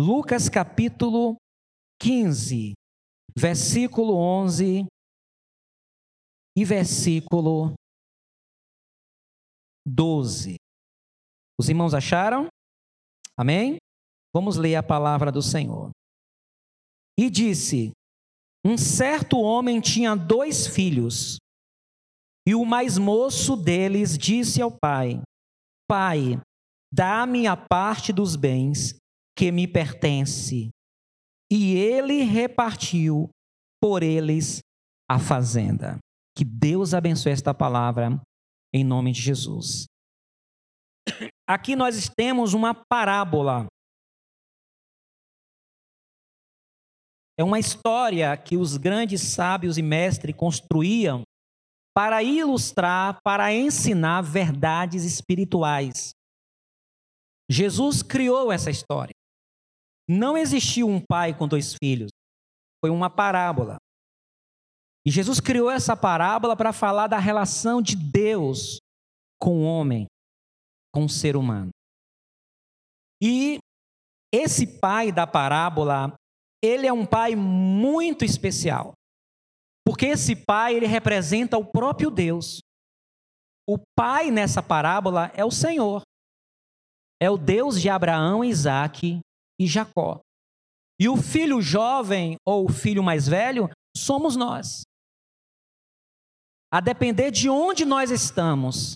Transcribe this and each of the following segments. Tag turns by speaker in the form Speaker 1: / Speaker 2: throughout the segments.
Speaker 1: Lucas capítulo 15, versículo 11 e versículo 12. Os irmãos acharam? Amém? Vamos ler a palavra do Senhor. E disse: Um certo homem tinha dois filhos, e o mais moço deles disse ao pai: Pai, dá-me a parte dos bens que me pertence. E ele repartiu por eles a fazenda. Que Deus abençoe esta palavra em nome de Jesus. Aqui nós temos uma parábola. É uma história que os grandes sábios e mestres construíam para ilustrar, para ensinar verdades espirituais. Jesus criou essa história. Não existiu um pai com dois filhos. Foi uma parábola. E Jesus criou essa parábola para falar da relação de Deus com o homem, com o ser humano. E esse pai da parábola, ele é um pai muito especial. Porque esse pai, ele representa o próprio Deus. O pai nessa parábola é o Senhor. É o Deus de Abraão, Isaac e Jacó. E o filho jovem ou o filho mais velho somos nós. A depender de onde nós estamos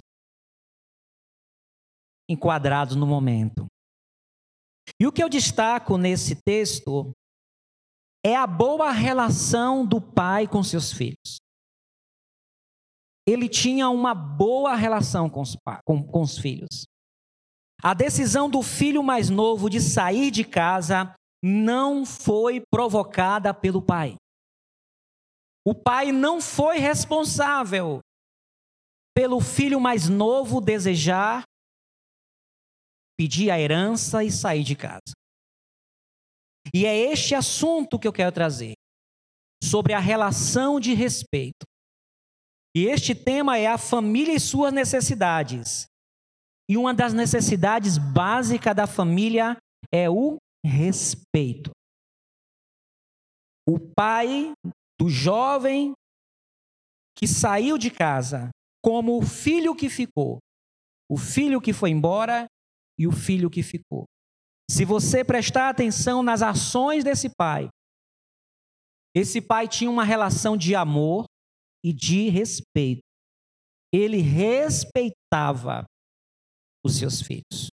Speaker 1: enquadrados no momento. E o que eu destaco nesse texto é a boa relação do pai com seus filhos. Ele tinha uma boa relação com os, com, com os filhos. A decisão do filho mais novo de sair de casa não foi provocada pelo pai. O pai não foi responsável pelo filho mais novo desejar pedir a herança e sair de casa. E é este assunto que eu quero trazer, sobre a relação de respeito. E este tema é a família e suas necessidades. E uma das necessidades básicas da família é o respeito. O pai do jovem que saiu de casa, como o filho que ficou, o filho que foi embora e o filho que ficou. Se você prestar atenção nas ações desse pai, esse pai tinha uma relação de amor e de respeito. Ele respeitava os seus filhos.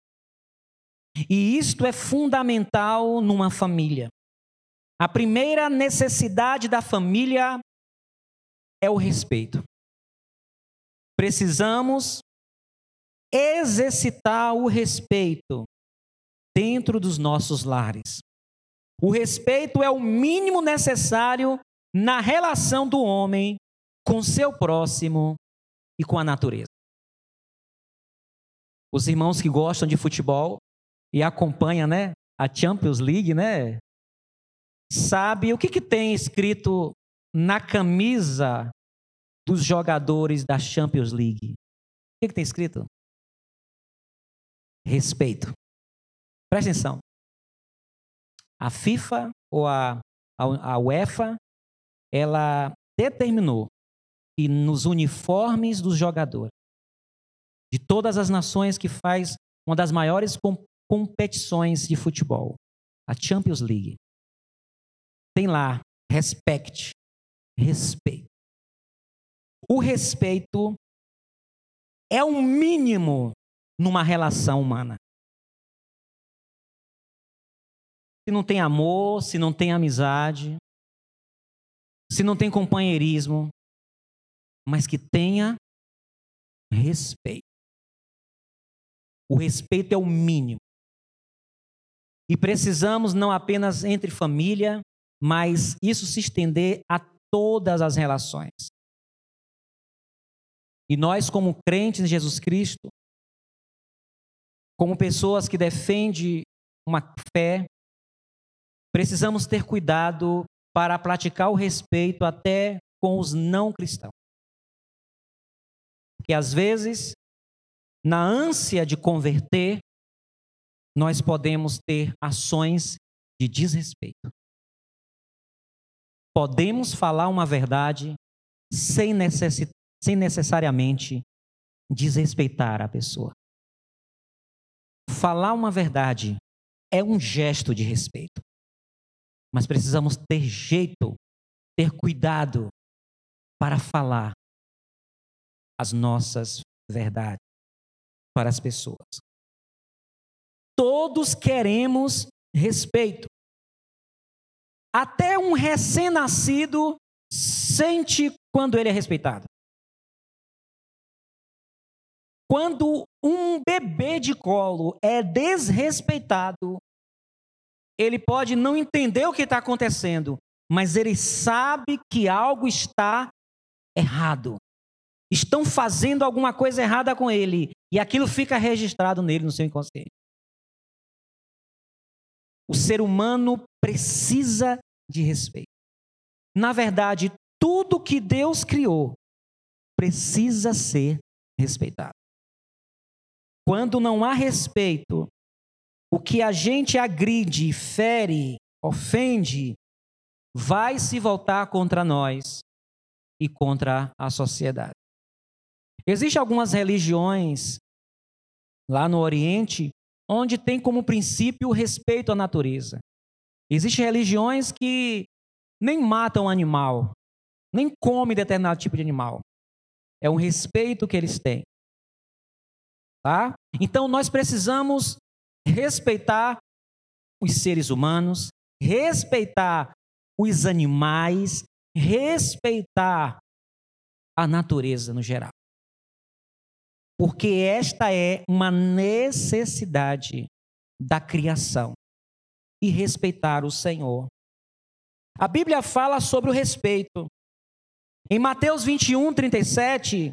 Speaker 1: E isto é fundamental numa família. A primeira necessidade da família é o respeito. Precisamos exercitar o respeito dentro dos nossos lares. O respeito é o mínimo necessário na relação do homem com seu próximo e com a natureza. Os irmãos que gostam de futebol e acompanham, né, a Champions League, né, sabe o que, que tem escrito na camisa dos jogadores da Champions League? O que, que tem escrito? Respeito. Presta atenção. A FIFA ou a, a, a UEFA, ela determinou que nos uniformes dos jogadores, de todas as nações que faz uma das maiores com, competições de futebol, a Champions League, tem lá, respect, respeito. O respeito é o mínimo numa relação humana. Se não tem amor, se não tem amizade, se não tem companheirismo, mas que tenha respeito. O respeito é o mínimo. E precisamos não apenas entre família, mas isso se estender a todas as relações. E nós, como crentes em Jesus Cristo, como pessoas que defendem uma fé Precisamos ter cuidado para praticar o respeito até com os não cristãos. Porque às vezes, na ânsia de converter, nós podemos ter ações de desrespeito. Podemos falar uma verdade sem, necessi sem necessariamente desrespeitar a pessoa. Falar uma verdade é um gesto de respeito. Mas precisamos ter jeito, ter cuidado para falar as nossas verdades para as pessoas. Todos queremos respeito. Até um recém-nascido sente quando ele é respeitado. Quando um bebê de colo é desrespeitado, ele pode não entender o que está acontecendo, mas ele sabe que algo está errado. Estão fazendo alguma coisa errada com ele, e aquilo fica registrado nele, no seu inconsciente. O ser humano precisa de respeito. Na verdade, tudo que Deus criou precisa ser respeitado. Quando não há respeito, o que a gente agride, fere, ofende, vai se voltar contra nós e contra a sociedade. Existem algumas religiões lá no Oriente onde tem como princípio o respeito à natureza. Existem religiões que nem matam animal, nem comem determinado tipo de animal. É um respeito que eles têm. Tá? Então nós precisamos respeitar os seres humanos, respeitar os animais, respeitar a natureza no geral. Porque esta é uma necessidade da criação e respeitar o Senhor. A Bíblia fala sobre o respeito. Em Mateus 21, 37,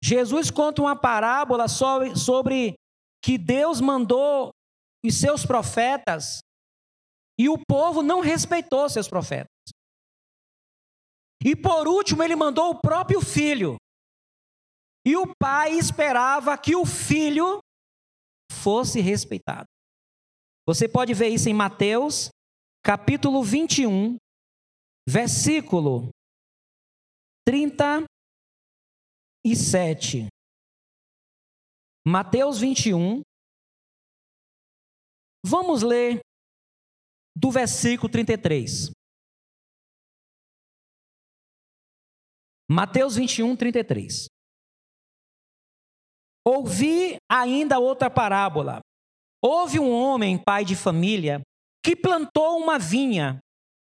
Speaker 1: Jesus conta uma parábola sobre, sobre que Deus mandou os seus profetas e o povo não respeitou seus profetas. E por último, ele mandou o próprio filho. E o pai esperava que o filho fosse respeitado. Você pode ver isso em Mateus, capítulo 21, versículo 37. Mateus 21. Vamos ler do versículo 33. Mateus 21, 33. Ouvi ainda outra parábola. Houve um homem, pai de família, que plantou uma vinha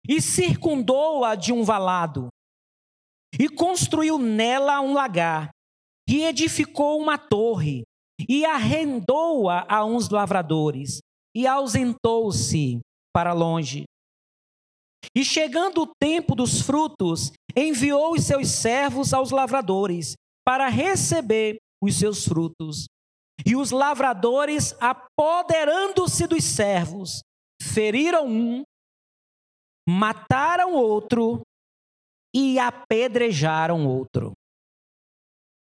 Speaker 1: e circundou-a de um valado, e construiu nela um lagar, e edificou uma torre, e arrendou-a a uns lavradores, e ausentou-se para longe. E chegando o tempo dos frutos, enviou os seus servos aos lavradores para receber os seus frutos. E os lavradores, apoderando-se dos servos, feriram um, mataram outro e apedrejaram outro.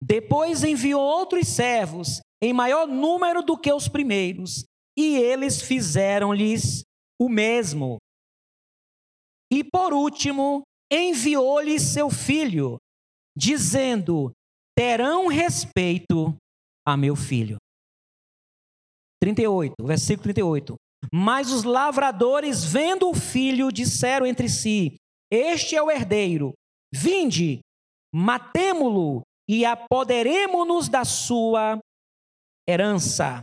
Speaker 1: Depois enviou outros servos, em maior número do que os primeiros, e eles fizeram-lhes o mesmo. E por último, enviou-lhes seu filho, dizendo: terão respeito a meu filho. 38, versículo 38. Mas os lavradores, vendo o filho, disseram entre si: Este é o herdeiro. Vinde, matemo-lo e apoderemo-nos da sua herança.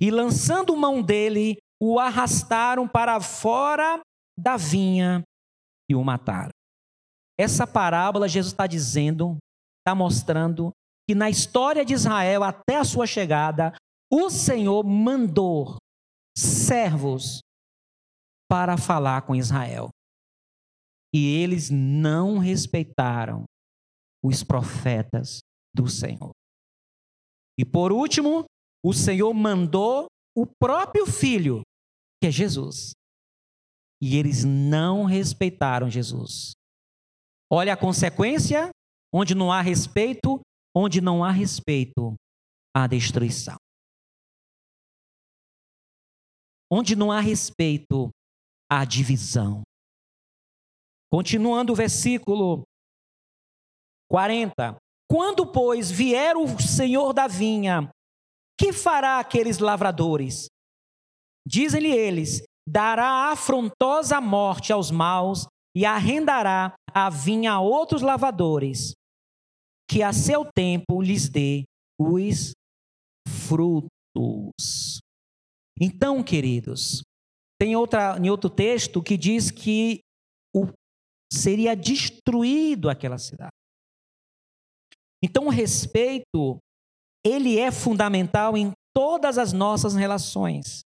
Speaker 1: E lançando mão dele, o arrastaram para fora da vinha e o mataram. Essa parábola, Jesus está dizendo, está mostrando que na história de Israel, até a sua chegada, o Senhor mandou servos para falar com Israel. E eles não respeitaram os profetas do Senhor. E por último, o Senhor mandou o próprio filho, que é Jesus. E eles não respeitaram Jesus. Olha a consequência: onde não há respeito, onde não há respeito, há destruição. Onde não há respeito, a divisão. Continuando o versículo 40. Quando, pois, vier o senhor da vinha, que fará aqueles lavradores? Dizem-lhe eles: dará afrontosa morte aos maus e arrendará a vinha a outros lavadores, que a seu tempo lhes dê os frutos. Então, queridos, tem outra, em outro texto que diz que o, seria destruído aquela cidade. Então, o respeito, ele é fundamental em todas as nossas relações.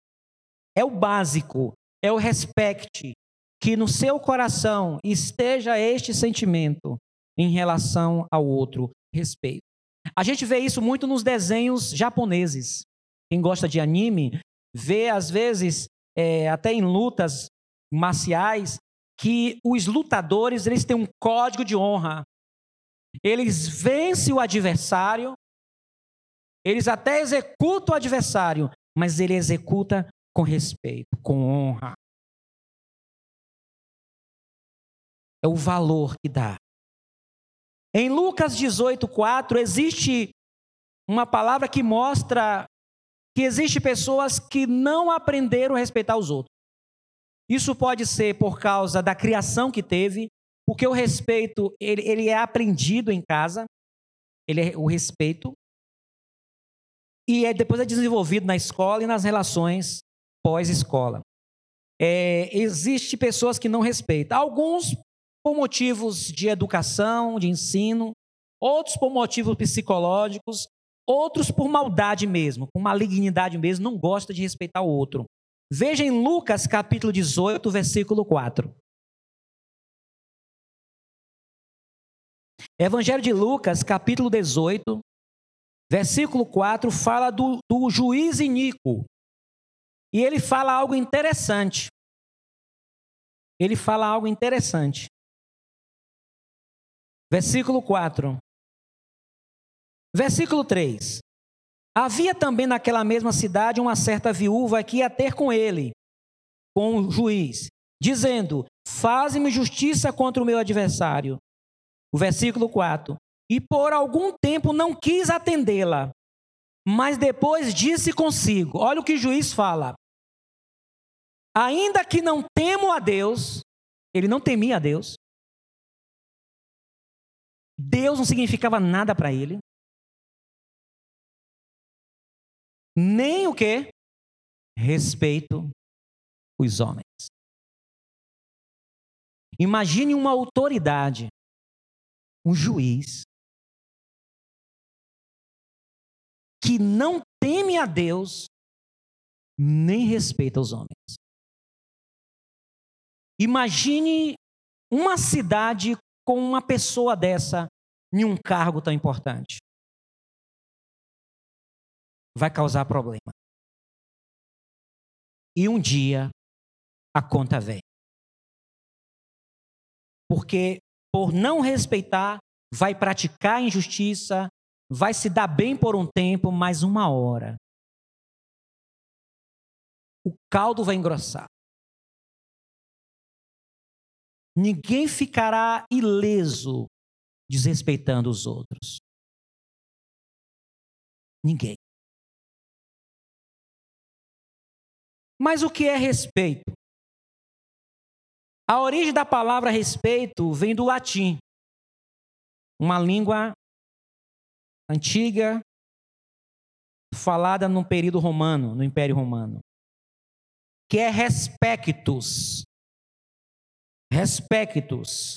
Speaker 1: É o básico, é o respeite, que no seu coração esteja este sentimento em relação ao outro, respeito. A gente vê isso muito nos desenhos japoneses. Quem gosta de anime vê, às vezes, é, até em lutas marciais, que os lutadores eles têm um código de honra. Eles vencem o adversário, eles até executam o adversário, mas ele executa com respeito, com honra. É o valor que dá. Em Lucas 18:4 existe uma palavra que mostra que existe pessoas que não aprenderam a respeitar os outros. Isso pode ser por causa da criação que teve, porque o respeito ele, ele é aprendido em casa, ele é o respeito e é, depois é desenvolvido na escola e nas relações pós-escola. É, existe pessoas que não respeitam. Alguns por motivos de educação, de ensino, outros por motivos psicológicos, outros por maldade mesmo, por malignidade mesmo, não gosta de respeitar o outro. Veja em Lucas capítulo 18, versículo 4. Evangelho de Lucas, capítulo 18, versículo 4, fala do, do juiz iníquo. E ele fala algo interessante. Ele fala algo interessante. Versículo 4. Versículo 3. Havia também naquela mesma cidade uma certa viúva que ia ter com ele, com o juiz, dizendo: Faze-me justiça contra o meu adversário. O versículo 4. E por algum tempo não quis atendê-la, mas depois disse consigo: Olha o que o juiz fala. Ainda que não temo a Deus, ele não temia a Deus. Deus não significava nada para ele. Nem o que? Respeito os homens. Imagine uma autoridade um juiz que não teme a Deus nem respeita os homens. Imagine uma cidade com uma pessoa dessa em um cargo tão importante. Vai causar problema. E um dia a conta vem. Porque por não respeitar, vai praticar injustiça, vai se dar bem por um tempo, mas uma hora. O caldo vai engrossar. Ninguém ficará ileso desrespeitando os outros. Ninguém. Mas o que é respeito? A origem da palavra respeito vem do latim, uma língua antiga falada no período romano, no Império Romano, que é respectus. Respectus.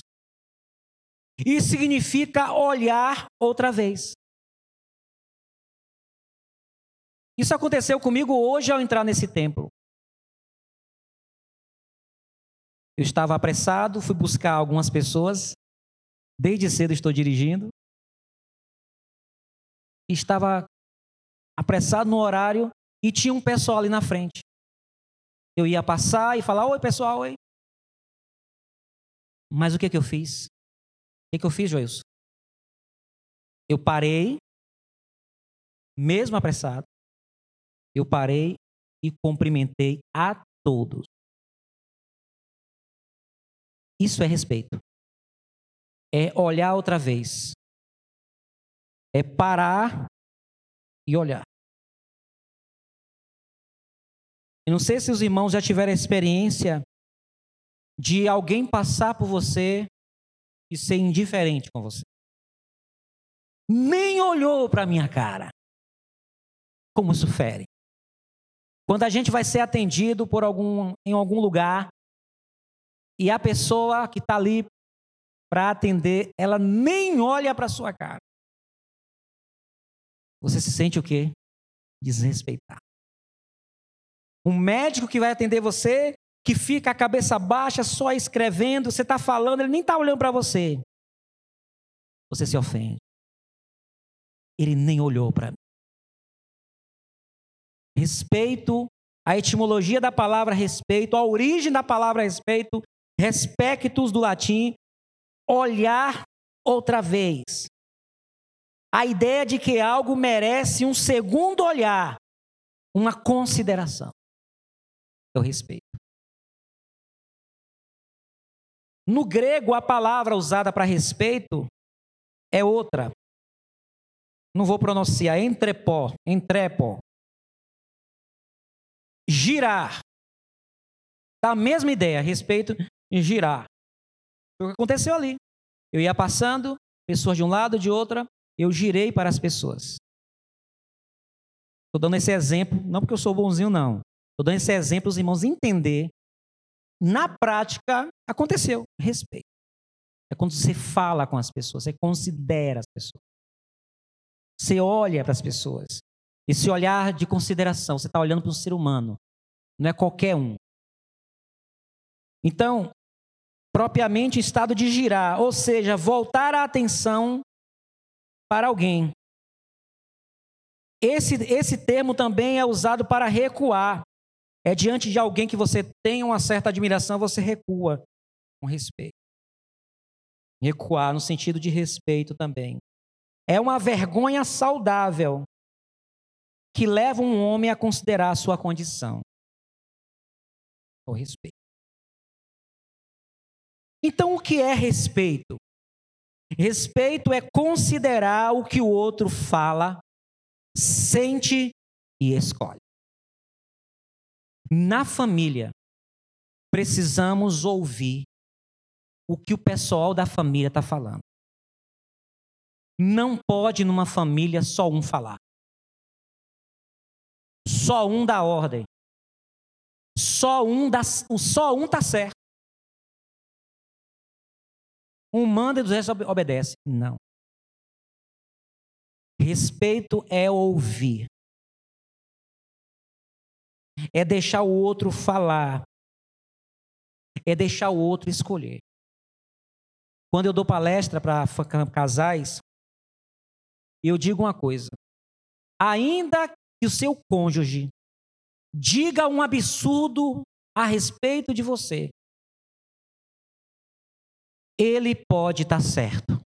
Speaker 1: E significa olhar outra vez. Isso aconteceu comigo hoje ao entrar nesse templo. Eu estava apressado, fui buscar algumas pessoas. Desde cedo estou dirigindo. Estava apressado no horário e tinha um pessoal ali na frente. Eu ia passar e falar: Oi, pessoal, oi. Mas o que, que eu fiz? O que, que eu fiz, Joilson? Eu parei, mesmo apressado, eu parei e cumprimentei a todos. Isso é respeito. É olhar outra vez. É parar e olhar. Eu não sei se os irmãos já tiveram experiência de alguém passar por você e ser indiferente com você. Nem olhou para minha cara. Como isso fere. Quando a gente vai ser atendido por algum, em algum lugar e a pessoa que está ali para atender, ela nem olha para sua cara. Você se sente o quê? Desrespeitar. Um médico que vai atender você, que fica a cabeça baixa, só escrevendo, você está falando, ele nem está olhando para você. Você se ofende. Ele nem olhou para mim. Respeito, a etimologia da palavra respeito, a origem da palavra respeito, respectus do latim, olhar outra vez. A ideia de que algo merece um segundo olhar, uma consideração. Eu respeito. No grego, a palavra usada para respeito é outra. Não vou pronunciar, entrepó, entrepó girar. Da mesma ideia, a respeito de girar. O que aconteceu ali. Eu ia passando, pessoas de um lado, de outra, eu girei para as pessoas. Estou dando esse exemplo, não porque eu sou bonzinho, não. Estou dando esse exemplo para os irmãos entender. Na prática, aconteceu. Respeito. É quando você fala com as pessoas, você considera as pessoas. Você olha para as pessoas. Esse olhar de consideração, você está olhando para um ser humano, não é qualquer um. Então, propriamente estado de girar, ou seja, voltar a atenção para alguém. Esse, esse termo também é usado para recuar. É diante de alguém que você tem uma certa admiração, você recua com respeito. Recuar no sentido de respeito também. É uma vergonha saudável que leva um homem a considerar a sua condição. O respeito. Então, o que é respeito? Respeito é considerar o que o outro fala, sente e escolhe. Na família, precisamos ouvir o que o pessoal da família está falando. Não pode numa família só um falar. Só um dá ordem. Só um dá, só um tá certo. Um manda e o resto obedece. Não. Respeito é ouvir. É deixar o outro falar. É deixar o outro escolher. Quando eu dou palestra para casais, eu digo uma coisa. Ainda que o seu cônjuge diga um absurdo a respeito de você, ele pode estar certo.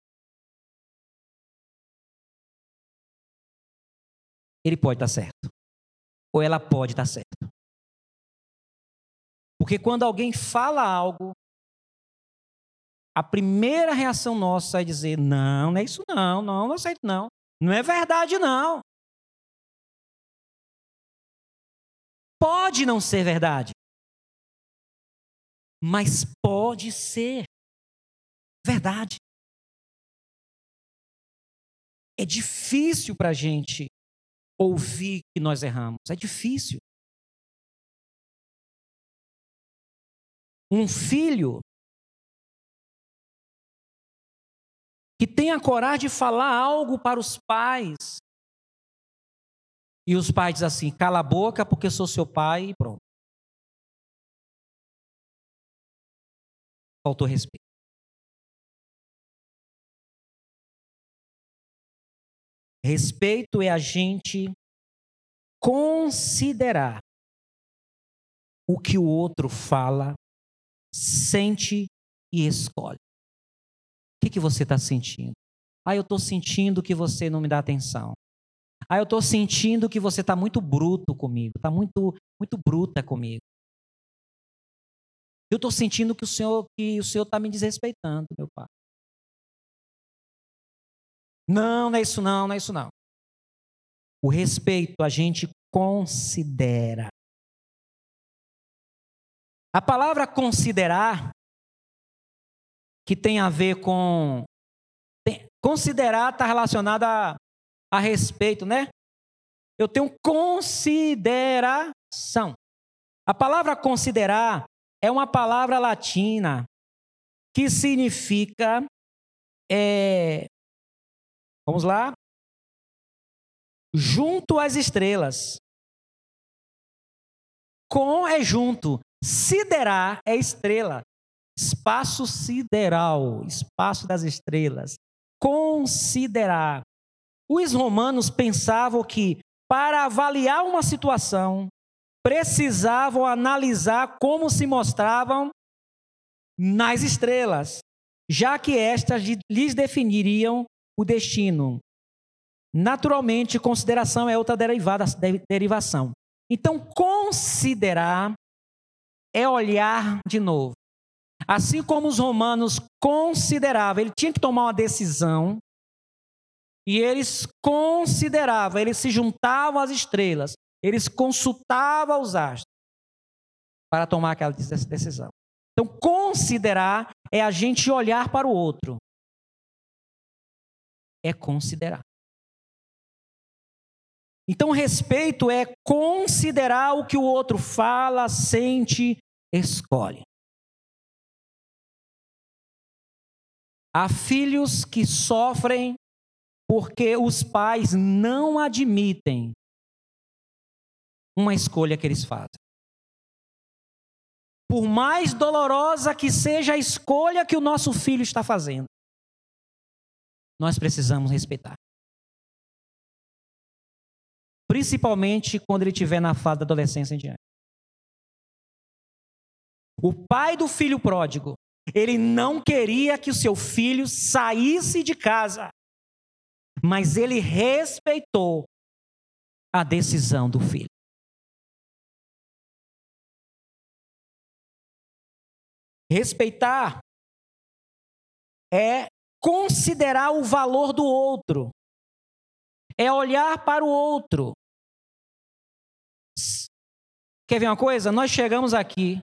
Speaker 1: Ele pode estar certo. Ou ela pode estar certo. Porque quando alguém fala algo, a primeira reação nossa é dizer: não, não é isso não, não, não aceito não. Não é verdade não. Pode não ser verdade, mas pode ser verdade. É difícil para a gente ouvir que nós erramos, é difícil. Um filho que tenha coragem de falar algo para os pais e os pais dizem assim: cala a boca porque sou seu pai e pronto. Faltou respeito. Respeito é a gente considerar o que o outro fala, sente e escolhe. O que, que você está sentindo? Ah, eu estou sentindo que você não me dá atenção. Ah, eu estou sentindo que você está muito bruto comigo, está muito, muito bruta comigo. Eu estou sentindo que o Senhor que o Senhor está me desrespeitando, meu pai. Não, não é isso não, não é isso não. O respeito a gente considera. A palavra considerar, que tem a ver com. Considerar está relacionada a, a respeito, né? Eu tenho consideração. A palavra considerar é uma palavra latina que significa. É, vamos lá? Junto às estrelas. Com é junto. Siderar é estrela. Espaço sideral, espaço das estrelas. Considerar. Os romanos pensavam que para avaliar uma situação, precisavam analisar como se mostravam nas estrelas, já que estas lhes definiriam o destino. Naturalmente, consideração é outra derivada, derivação. Então, considerar é olhar de novo. Assim como os romanos consideravam, ele tinha que tomar uma decisão, e eles consideravam, eles se juntavam às estrelas, eles consultavam os astros para tomar aquela decisão. Então, considerar é a gente olhar para o outro. É considerar. Então, respeito é considerar o que o outro fala, sente, escolhe. Há filhos que sofrem porque os pais não admitem uma escolha que eles fazem. Por mais dolorosa que seja a escolha que o nosso filho está fazendo, nós precisamos respeitar. Principalmente quando ele estiver na fase da adolescência em diante. O pai do filho pródigo, ele não queria que o seu filho saísse de casa, mas ele respeitou a decisão do filho. Respeitar é considerar o valor do outro, é olhar para o outro. Quer ver uma coisa? Nós chegamos aqui,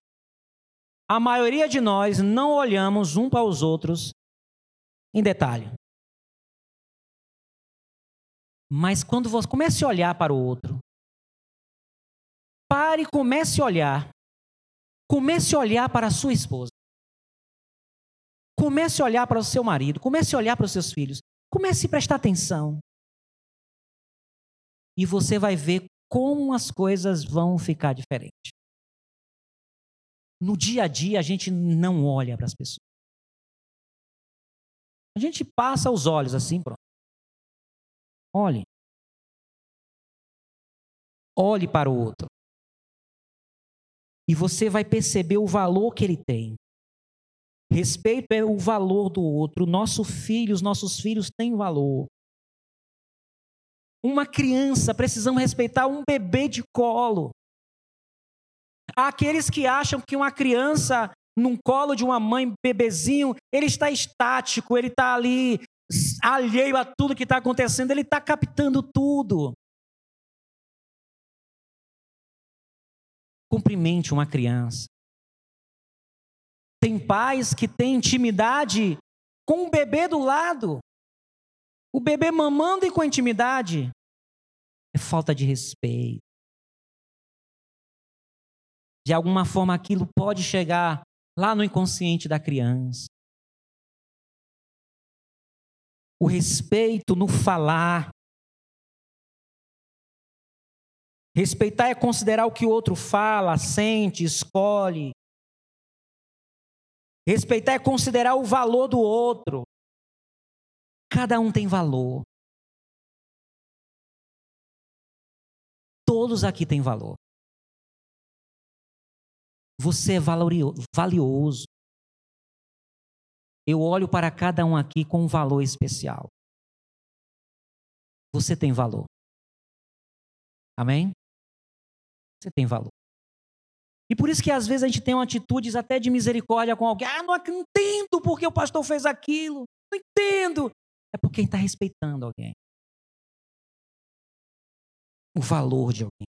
Speaker 1: a maioria de nós não olhamos um para os outros em detalhe. Mas quando você comece a olhar para o outro, pare e comece a olhar. Comece a olhar para a sua esposa. Comece a olhar para o seu marido. Comece a olhar para os seus filhos. Comece a prestar atenção. E você vai ver como as coisas vão ficar diferentes. No dia a dia, a gente não olha para as pessoas. A gente passa os olhos assim, pronto. Olhe. Olhe para o outro. E você vai perceber o valor que ele tem. Respeito é o valor do outro. Nosso filho, os nossos filhos têm valor. Uma criança, precisamos respeitar um bebê de colo. Há aqueles que acham que uma criança num colo de uma mãe, bebezinho, ele está estático, ele está ali alheio a tudo que está acontecendo, ele está captando tudo. Cumprimente uma criança. Tem pais que têm intimidade com o bebê do lado. O bebê mamando e com intimidade. É falta de respeito. De alguma forma aquilo pode chegar lá no inconsciente da criança. o respeito no falar. Respeitar é considerar o que o outro fala, sente, escolhe. Respeitar é considerar o valor do outro. Cada um tem valor. Todos aqui têm valor. Você é valioso. Eu olho para cada um aqui com um valor especial. Você tem valor. Amém? Você tem valor. E por isso que às vezes a gente tem atitudes até de misericórdia com alguém. Ah, não entendo porque o pastor fez aquilo. Não entendo. É porque está respeitando alguém. O valor de alguém.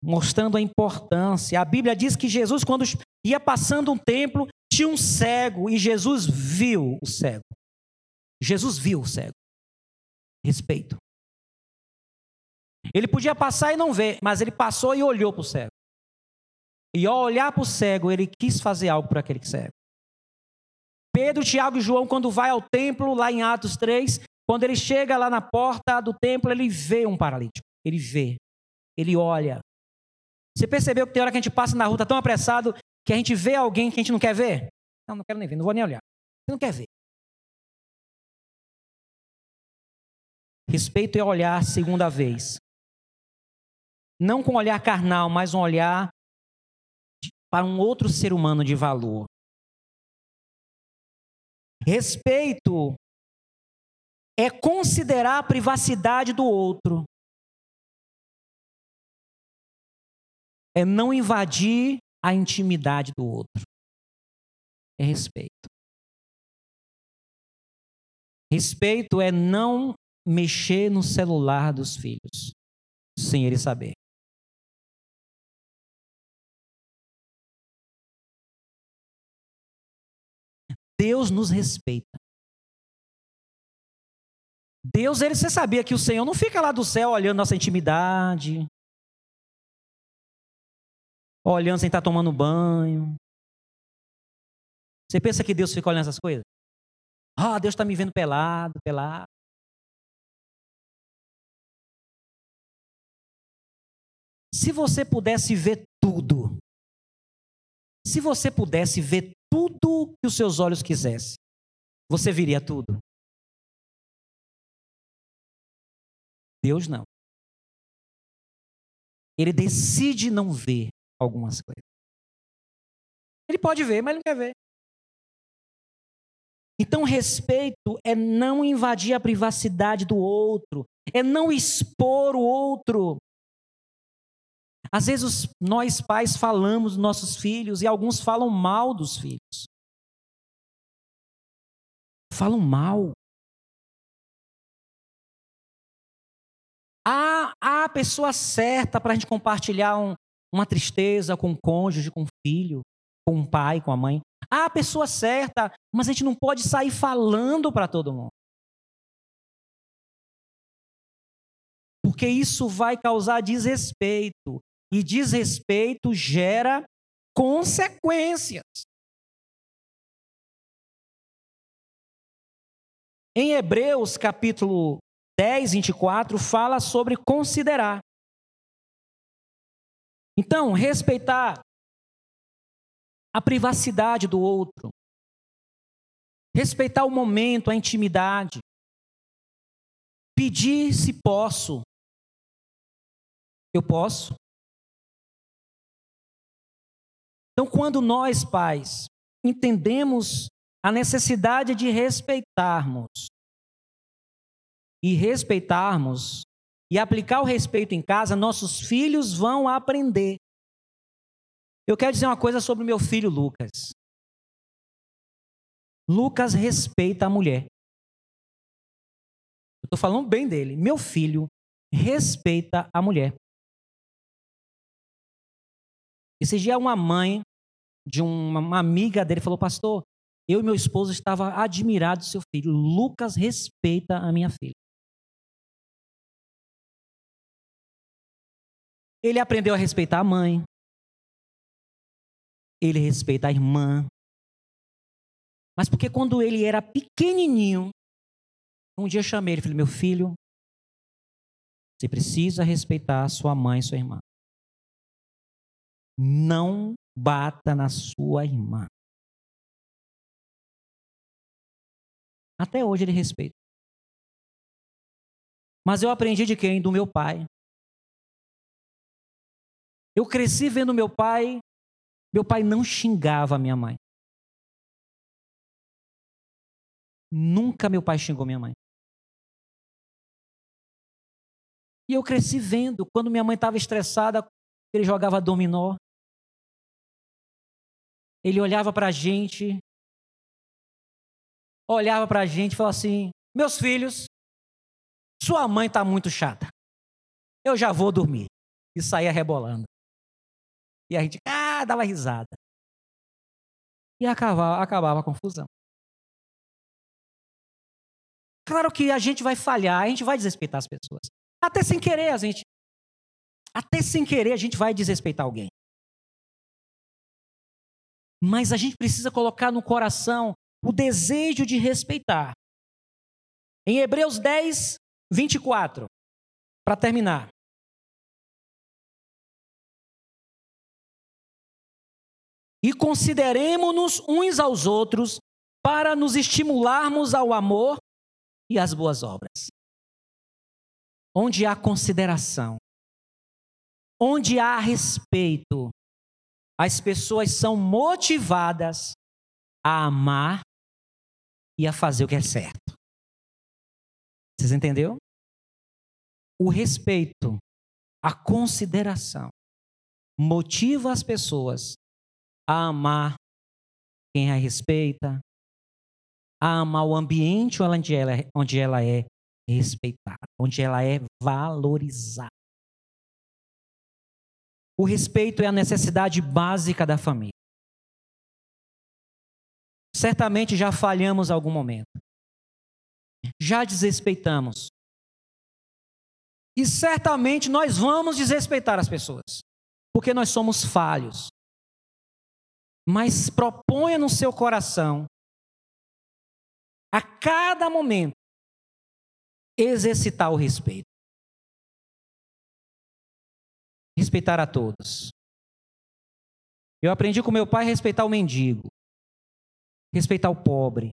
Speaker 1: Mostrando a importância. A Bíblia diz que Jesus, quando ia passando um templo, tinha um cego e Jesus viu o cego. Jesus viu o cego. Respeito. Ele podia passar e não ver, mas ele passou e olhou para o cego. E ao olhar para o cego, ele quis fazer algo para aquele cego. Pedro, Tiago e João, quando vai ao templo, lá em Atos 3, quando ele chega lá na porta do templo, ele vê um paralítico. Ele vê, ele olha. Você percebeu que tem hora que a gente passa na rua, está tão apressado, que a gente vê alguém que a gente não quer ver? Não, não quero nem ver, não vou nem olhar. Você não quer ver. Respeito é olhar segunda vez. Não com um olhar carnal, mas um olhar para um outro ser humano de valor. Respeito é considerar a privacidade do outro. É não invadir a intimidade do outro. É respeito. Respeito é não mexer no celular dos filhos sem ele saber. Deus nos respeita. Deus, ele, você sabia que o Senhor não fica lá do céu olhando nossa intimidade, olhando sem estar tomando banho. Você pensa que Deus fica olhando essas coisas? Ah, Deus está me vendo pelado, pelado. Se você pudesse ver tudo, se você pudesse ver tudo que os seus olhos quisessem, você viria tudo? Deus não. Ele decide não ver algumas coisas. Ele pode ver, mas ele não quer ver. Então, respeito é não invadir a privacidade do outro, é não expor o outro. Às vezes nós pais falamos dos nossos filhos e alguns falam mal dos filhos. Falam mal. Há, há a pessoa certa para a gente compartilhar um, uma tristeza com o cônjuge, com o filho, com o pai, com a mãe. Há a pessoa certa, mas a gente não pode sair falando para todo mundo. Porque isso vai causar desrespeito. E desrespeito gera consequências. Em Hebreus capítulo 10, 24, fala sobre considerar. Então, respeitar a privacidade do outro, respeitar o momento, a intimidade, pedir se posso. Eu posso? Então, quando nós, pais, entendemos a necessidade de respeitarmos e respeitarmos e aplicar o respeito em casa, nossos filhos vão aprender. Eu quero dizer uma coisa sobre meu filho Lucas. Lucas respeita a mulher. Eu estou falando bem dele. Meu filho respeita a mulher. Esse dia uma mãe de uma amiga dele falou: Pastor, eu e meu esposo estava admirado do seu filho. Lucas respeita a minha filha. Ele aprendeu a respeitar a mãe. Ele respeita a irmã. Mas porque quando ele era pequenininho, um dia eu chamei ele e falei: Meu filho, você precisa respeitar sua mãe e sua irmã. Não bata na sua irmã. Até hoje ele respeita. Mas eu aprendi de quem? Do meu pai. Eu cresci vendo meu pai, meu pai não xingava minha mãe. Nunca meu pai xingou minha mãe. E eu cresci vendo, quando minha mãe estava estressada, ele jogava dominó. Ele olhava para a gente, olhava para a gente e falava assim: Meus filhos, sua mãe está muito chata. Eu já vou dormir. E saía rebolando. E a gente ah, dava risada. E acabava, acabava a confusão. Claro que a gente vai falhar, a gente vai desrespeitar as pessoas. Até sem querer, a gente. Até sem querer, a gente vai desrespeitar alguém. Mas a gente precisa colocar no coração o desejo de respeitar. Em Hebreus 10, 24, para terminar. E consideremos-nos uns aos outros para nos estimularmos ao amor e às boas obras. Onde há consideração, onde há respeito, as pessoas são motivadas a amar e a fazer o que é certo. Vocês entenderam? O respeito, a consideração motiva as pessoas a amar quem a respeita, a amar o ambiente onde ela, onde ela é respeitada, onde ela é valorizada. O respeito é a necessidade básica da família. Certamente já falhamos algum momento. Já desrespeitamos. E certamente nós vamos desrespeitar as pessoas, porque nós somos falhos. Mas proponha no seu coração, a cada momento, exercitar o respeito. Respeitar a todos. Eu aprendi com meu pai a respeitar o mendigo respeitar o pobre,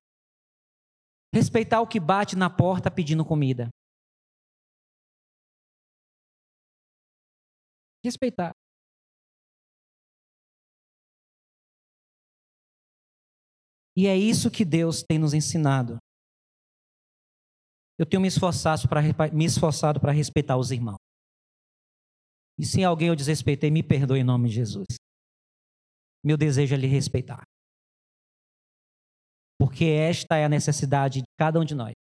Speaker 1: respeitar o que bate na porta pedindo comida. Respeitar. E é isso que Deus tem nos ensinado. Eu tenho me esforçado para me esforçado para respeitar os irmãos. E se alguém eu desrespeitei, me perdoe em nome de Jesus. Meu desejo é lhe respeitar porque esta é a necessidade de cada um de nós.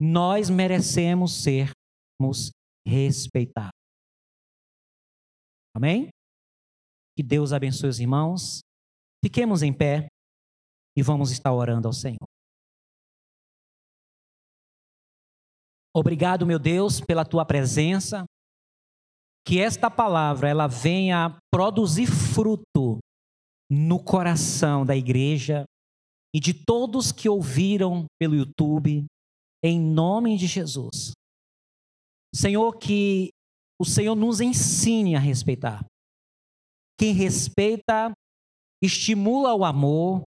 Speaker 1: Nós merecemos sermos respeitados. Amém? Que Deus abençoe os irmãos. Fiquemos em pé e vamos estar orando ao Senhor. Obrigado, meu Deus, pela tua presença. Que esta palavra ela venha produzir fruto no coração da igreja, e de todos que ouviram pelo YouTube, em nome de Jesus. Senhor, que o Senhor nos ensine a respeitar. Quem respeita, estimula o amor,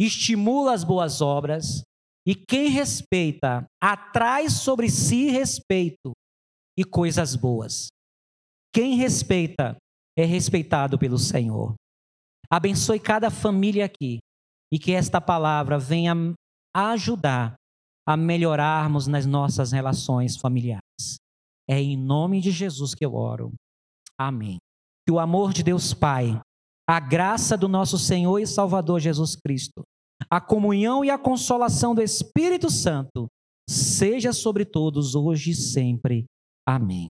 Speaker 1: estimula as boas obras, e quem respeita, atrai sobre si respeito e coisas boas. Quem respeita é respeitado pelo Senhor. Abençoe cada família aqui e que esta palavra venha ajudar a melhorarmos nas nossas relações familiares. É em nome de Jesus que eu oro. Amém. Que o amor de Deus Pai, a graça do nosso Senhor e Salvador Jesus Cristo, a comunhão e a consolação do Espírito Santo seja sobre todos hoje e sempre. Amém.